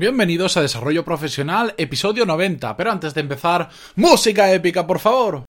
Bienvenidos a Desarrollo Profesional, episodio 90. Pero antes de empezar, música épica, por favor.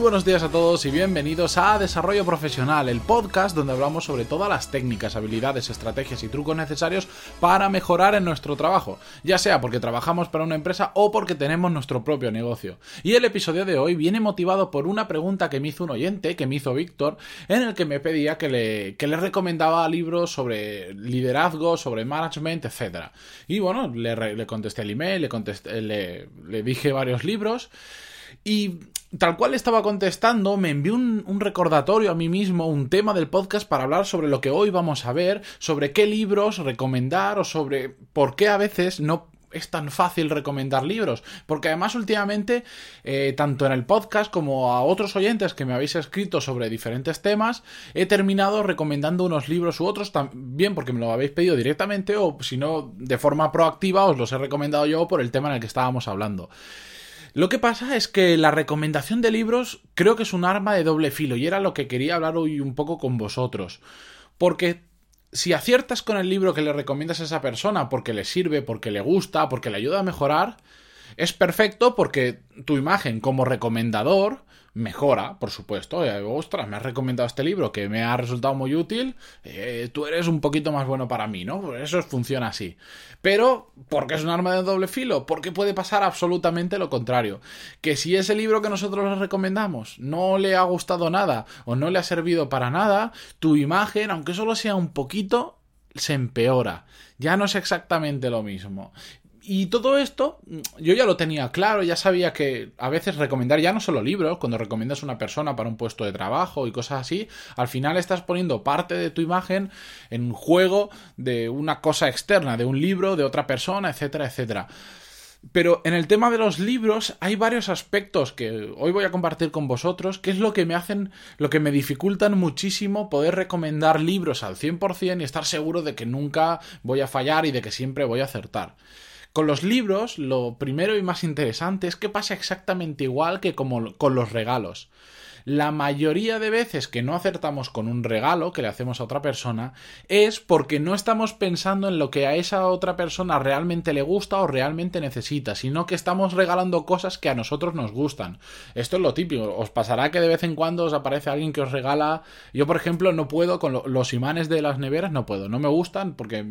Buenos días a todos y bienvenidos a Desarrollo Profesional, el podcast donde hablamos sobre todas las técnicas, habilidades, estrategias y trucos necesarios para mejorar en nuestro trabajo, ya sea porque trabajamos para una empresa o porque tenemos nuestro propio negocio. Y el episodio de hoy viene motivado por una pregunta que me hizo un oyente, que me hizo Víctor, en el que me pedía que le, que le recomendaba libros sobre liderazgo, sobre management, etc. Y bueno, le, le contesté el email, le, contesté, le, le dije varios libros. Y tal cual estaba contestando, me envió un, recordatorio a mí mismo, un tema del podcast para hablar sobre lo que hoy vamos a ver, sobre qué libros recomendar o sobre por qué a veces no es tan fácil recomendar libros. Porque además últimamente, eh, tanto en el podcast como a otros oyentes que me habéis escrito sobre diferentes temas, he terminado recomendando unos libros u otros, también porque me lo habéis pedido directamente o si no, de forma proactiva os los he recomendado yo por el tema en el que estábamos hablando. Lo que pasa es que la recomendación de libros creo que es un arma de doble filo y era lo que quería hablar hoy un poco con vosotros. Porque si aciertas con el libro que le recomiendas a esa persona porque le sirve, porque le gusta, porque le ayuda a mejorar, es perfecto porque tu imagen como recomendador mejora, por supuesto. Eh, ostras, me has recomendado este libro que me ha resultado muy útil. Eh, tú eres un poquito más bueno para mí, ¿no? Eso funciona así. Pero, ¿por qué es un arma de doble filo? Porque puede pasar absolutamente lo contrario. Que si ese libro que nosotros le recomendamos no le ha gustado nada o no le ha servido para nada, tu imagen, aunque solo sea un poquito, se empeora. Ya no es exactamente lo mismo. Y todo esto yo ya lo tenía claro, ya sabía que a veces recomendar ya no solo libros, cuando recomiendas a una persona para un puesto de trabajo y cosas así, al final estás poniendo parte de tu imagen en juego de una cosa externa, de un libro, de otra persona, etcétera, etcétera. Pero en el tema de los libros hay varios aspectos que hoy voy a compartir con vosotros, que es lo que me hacen, lo que me dificultan muchísimo poder recomendar libros al 100% y estar seguro de que nunca voy a fallar y de que siempre voy a acertar. Con los libros, lo primero y más interesante es que pasa exactamente igual que como con los regalos. La mayoría de veces que no acertamos con un regalo que le hacemos a otra persona es porque no estamos pensando en lo que a esa otra persona realmente le gusta o realmente necesita, sino que estamos regalando cosas que a nosotros nos gustan. Esto es lo típico. Os pasará que de vez en cuando os aparece alguien que os regala. Yo, por ejemplo, no puedo con los imanes de las neveras, no puedo. No me gustan porque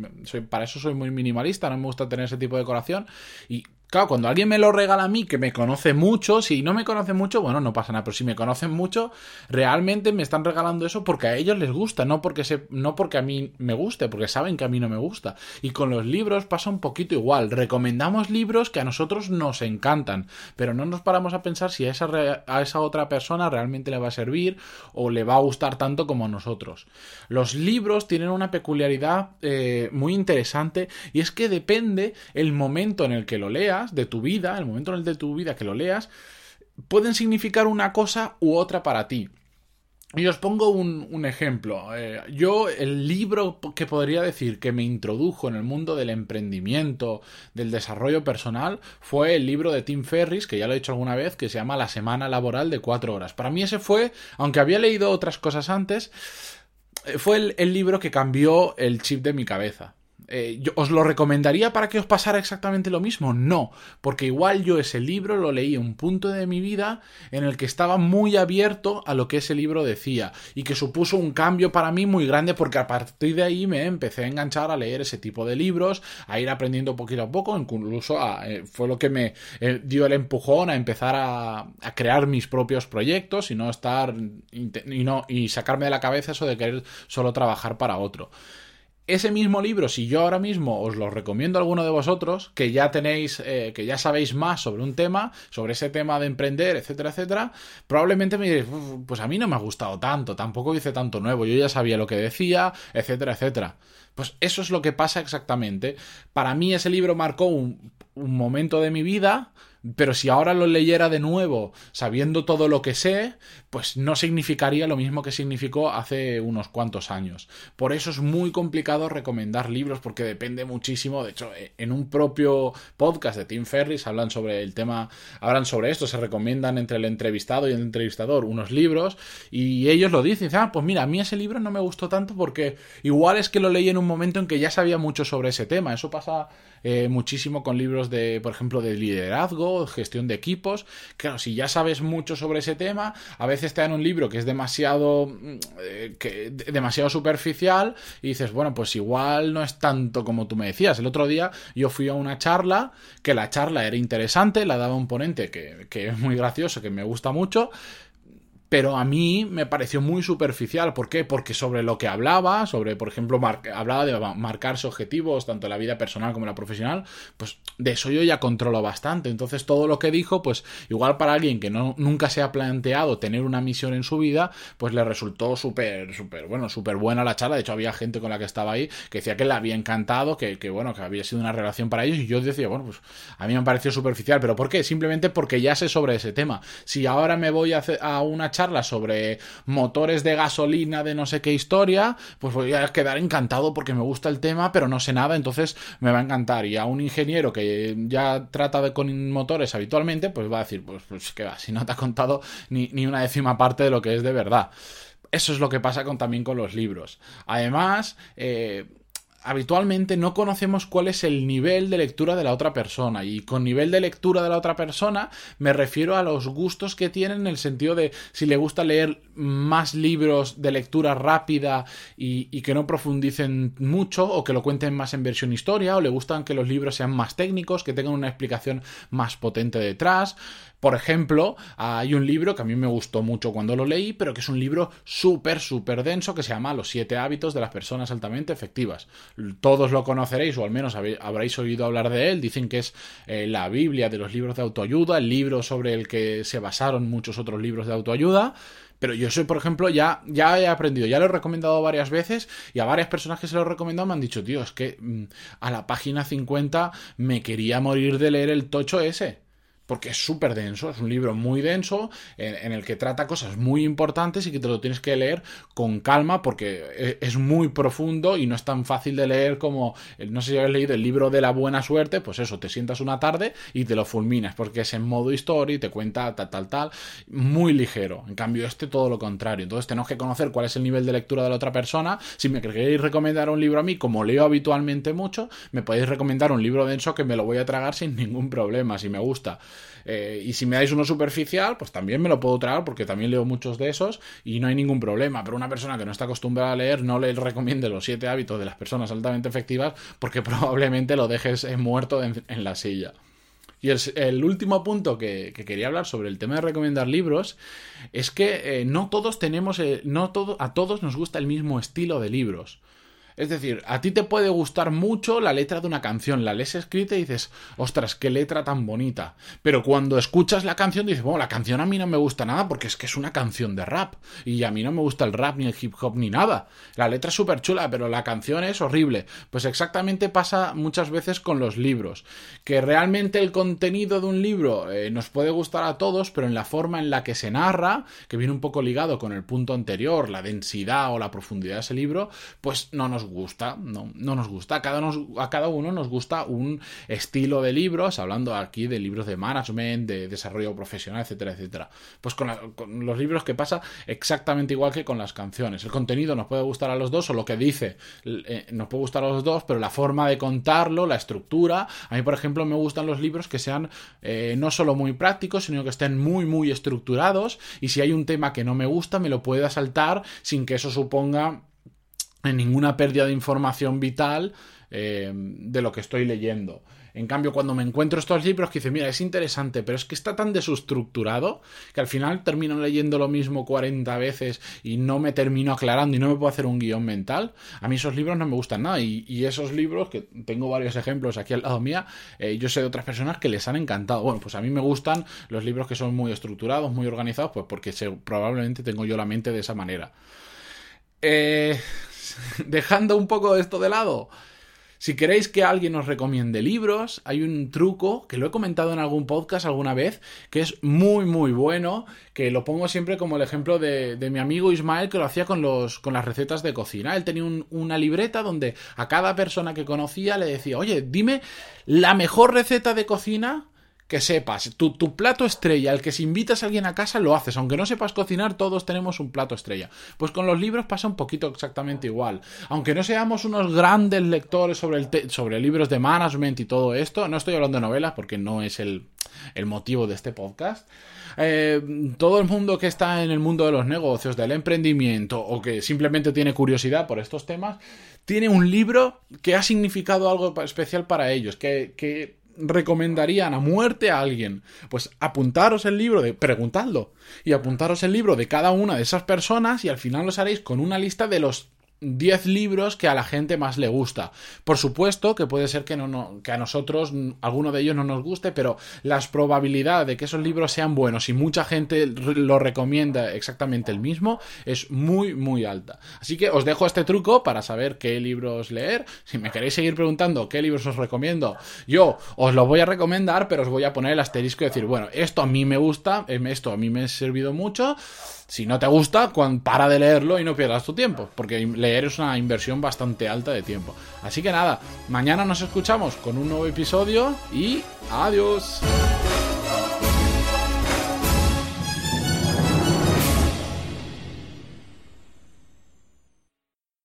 para eso soy muy minimalista, no me gusta tener ese tipo de decoración. Y Claro, cuando alguien me lo regala a mí, que me conoce mucho, si no me conoce mucho, bueno, no pasa nada, pero si me conocen mucho, realmente me están regalando eso porque a ellos les gusta, no porque, se, no porque a mí me guste, porque saben que a mí no me gusta. Y con los libros pasa un poquito igual. Recomendamos libros que a nosotros nos encantan, pero no nos paramos a pensar si a esa, a esa otra persona realmente le va a servir o le va a gustar tanto como a nosotros. Los libros tienen una peculiaridad eh, muy interesante y es que depende el momento en el que lo de tu vida, el momento en el de tu vida que lo leas, pueden significar una cosa u otra para ti. Y os pongo un, ejemplo. Eh, yo, el libro que podría decir que me introdujo en el mundo del emprendimiento, del desarrollo personal, fue el libro de Tim Ferris, que ya lo he dicho alguna vez, que se llama La semana laboral de cuatro horas. Para mí ese fue, aunque había leído otras cosas antes, eh, fue el libro que cambió el chip de mi cabeza. Eh, ¿Os lo recomendaría para que os pasara exactamente lo mismo? No, porque igual yo ese libro lo leí en un punto de mi vida en el que estaba muy abierto a lo que ese libro decía y que supuso un cambio para mí muy grande porque a partir de ahí me empecé a enganchar a leer ese tipo de libros, a ir aprendiendo poquito a poco, incluso eh, fue lo que me eh, dio el empujón a empezar a, a, crear mis propios proyectos y no estar y, no, y sacarme de la cabeza eso de querer solo trabajar para otro ese mismo libro, si yo ahora mismo os lo recomiendo a alguno de vosotros, que ya tenéis, eh, que ya sabéis más sobre un tema, sobre ese tema de emprender, etcétera, etcétera, probablemente me diréis, pues a mí no me ha gustado tanto, tampoco hice tanto nuevo, yo ya sabía lo que decía, etcétera, etcétera. Pues eso es lo que pasa exactamente. Para mí ese libro marcó un, un momento de mi vida, pero si ahora lo leyera de nuevo, sabiendo todo lo que sé, pues no significaría lo mismo que significó hace unos cuantos años. Por eso es muy complicado recomendar libros porque depende muchísimo. De hecho, e, en un propio podcast de Tim Ferris hablan sobre el tema, hablan sobre esto, se recomiendan entre el entrevistado y el entrevistador unos libros y ellos lo dicen, ah, pues mira, a mí ese libro no me gustó tanto porque igual es que lo leí en un momento en que ya sabía mucho sobre ese tema. Eso pasa eh, muchísimo con libros de, por ejemplo, de liderazgo, gestión de equipos. Claro, si ya sabes mucho sobre ese tema, a veces te dan un libro que es demasiado, mm, eh, que, demasiado superficial y dices, bueno, pues igual no es tanto como tú me decías. El otro día yo fui a una charla, que la charla era interesante, la daba un ponente que, que es muy gracioso, que me gusta mucho pero a mí me pareció muy superficial. ¿Por qué? Porque sobre lo que hablaba, sobre, por ejemplo, hablaba de marcarse objetivos, tanto en la vida personal como en la profesional, pues de eso yo ya controlo bastante. Entonces, todo lo que dijo, pues igual para alguien que no, nunca se ha planteado tener una misión en su vida, pues le resultó súper, súper, bueno, súper buena la charla. De hecho, había gente con la que estaba ahí que decía que le había encantado, que, que bueno, que había sido una relación para ellos. Y yo decía, bueno, pues a mí me pareció superficial. ¿Pero por qué? Simplemente porque ya sé sobre ese tema. Si ahora me voy a, a una charla sobre motores de gasolina de no sé qué historia, pues voy a quedar encantado porque me gusta el tema, pero no sé nada, entonces me va a encantar. Y a un ingeniero que ya trata de con motores habitualmente, pues va a decir, pues, pues que va, si no te ha contado ni, ni una décima parte de lo que es de verdad. Eso es lo que pasa con, también con los libros. Además, eh, habitualmente no conocemos cuál es el nivel de lectura de la otra persona. Y con nivel de lectura de la otra persona me refiero a los gustos que tienen en el sentido de si le gusta leer más libros de lectura rápida y, y, que no profundicen mucho o que lo cuenten más en versión historia o le gustan que los libros sean más técnicos, que tengan una explicación más potente detrás. Por ejemplo, hay un libro que a mí me gustó mucho cuando lo leí, pero que es un libro súper, súper denso que se llama Los siete hábitos de las personas altamente efectivas. Todos lo conoceréis o al menos habréis oído hablar de él. Dicen que es eh, la Biblia de los libros de autoayuda, el libro sobre el que se basaron muchos otros libros de autoayuda. Pero yo soy, por ejemplo, ya, ya he aprendido, ya lo he recomendado varias veces y a varias personas que se lo he recomendado me han dicho, tío, es que mm, a la página 50 me quería morir de leer el tocho ese porque es súper denso, es un libro muy denso en, el que trata cosas muy importantes y que te lo tienes que leer con calma porque e, es muy profundo y no es tan fácil de leer como, no sé si habéis leído el libro de la buena suerte, pues eso, te sientas una tarde y te lo fulminas porque es en modo historia y te cuenta tal, tal, tal, muy ligero. En cambio, este todo lo contrario. Entonces tenemos que conocer cuál es el nivel de lectura de la otra persona. Si me queréis recomendar un libro a mí, como leo habitualmente mucho, me podéis recomendar un libro denso que me lo voy a tragar sin ningún problema, si me gusta. Eh, y si me dais uno superficial, pues también me lo puedo traer porque también leo muchos de esos y no hay ningún problema. Pero una persona que no está acostumbrada a leer, no le recomiende los siete hábitos de las personas altamente efectivas porque probablemente lo dejes muerto en, la silla. Y el, último punto que, quería hablar sobre el tema de recomendar libros es que eh, no todos tenemos, eh, no todo, a todos nos gusta el mismo estilo de libros. Es decir, a ti te puede gustar mucho la letra de una canción, la lees escrita y dices, ostras, qué letra tan bonita. Pero cuando escuchas la canción dices, bueno, la canción a mí no me gusta nada porque es que es una canción de rap. Y a mí no me gusta el rap, ni el hip hop, ni nada. La letra es súper chula, pero la canción es horrible. Pues exactamente pasa muchas veces con los libros. Que realmente el contenido de un libro eh, nos puede gustar a todos, pero en la forma en la que se narra, que viene un poco ligado con el punto anterior, la densidad o la profundidad de ese libro, pues no nos gusta, no, no nos gusta. A cada, a cada uno nos gusta un estilo de libros, hablando aquí de libros de management, de desarrollo profesional, etcétera, etcétera. Pues con, los libros que pasa exactamente igual que con las canciones. El contenido nos puede gustar a los dos, o lo que dice eh, nos puede gustar a los dos, pero la forma de contarlo, la estructura. A mí, por ejemplo, me gustan los libros que sean eh, no solo muy prácticos, sino que estén muy, muy estructurados. Y si hay un tema que no me gusta, me lo pueda saltar sin que eso suponga en ninguna pérdida de información vital eh, de lo que estoy leyendo. En cambio, cuando me encuentro estos libros que dicen, mira, es interesante, pero es que está tan desestructurado que al final termino leyendo lo mismo 40 veces y no me termino aclarando y no me puedo hacer un guion mental, a mí esos libros no me gustan nada. Y, esos libros, que tengo varios ejemplos aquí al lado mía, eh, yo sé de otras personas que les han encantado. Bueno, pues a mí me gustan los libros que son muy estructurados, muy organizados, pues porque probablemente tengo yo la mente de esa manera. Eh, Dejando un poco esto de lado, si queréis que alguien os recomiende libros, hay un truco que lo he comentado en algún podcast alguna vez, que es muy muy bueno, que lo pongo siempre como el ejemplo de, mi amigo Ismael que lo hacía con, los, con las recetas de cocina. Él tenía una libreta donde a cada persona que conocía le decía, oye, dime la mejor receta de cocina que sepas, tu, tu, plato estrella, el que si invitas a alguien a casa lo haces, aunque no sepas cocinar, todos tenemos un plato estrella. Pues con los libros pasa un poquito exactamente igual. Aunque no seamos unos grandes lectores sobre, el sobre libros de management y todo esto, no estoy hablando de novelas porque no es el, el motivo de este podcast. Eh, todo el mundo que está en el mundo de los negocios, del emprendimiento o que simplemente tiene curiosidad por estos temas, tiene un libro que ha significado algo especial para ellos, que, que recomendarían a muerte a alguien? Pues apuntaros el libro de preguntadlo y apuntaros el libro de cada una de esas personas y al final os haréis con una lista de los 10 libros que a la gente más le gusta. Por supuesto que puede ser que, no, que a nosotros alguno de ellos no nos guste, pero las probabilidades de que esos libros sean buenos y mucha gente lo recomienda exactamente el mismo es muy muy alta. Así que os dejo este truco para saber qué libros leer. Si me queréis seguir preguntando qué libros os recomiendo, yo os los voy a recomendar, pero os voy a poner el asterisco y decir, bueno, esto a mí me gusta, em, esto a mí me ha servido mucho. Si no te gusta, para de leerlo y no pierdas tu tiempo, porque es una inversión bastante alta de tiempo. Así que nada, mañana nos escuchamos con un nuevo episodio y adiós.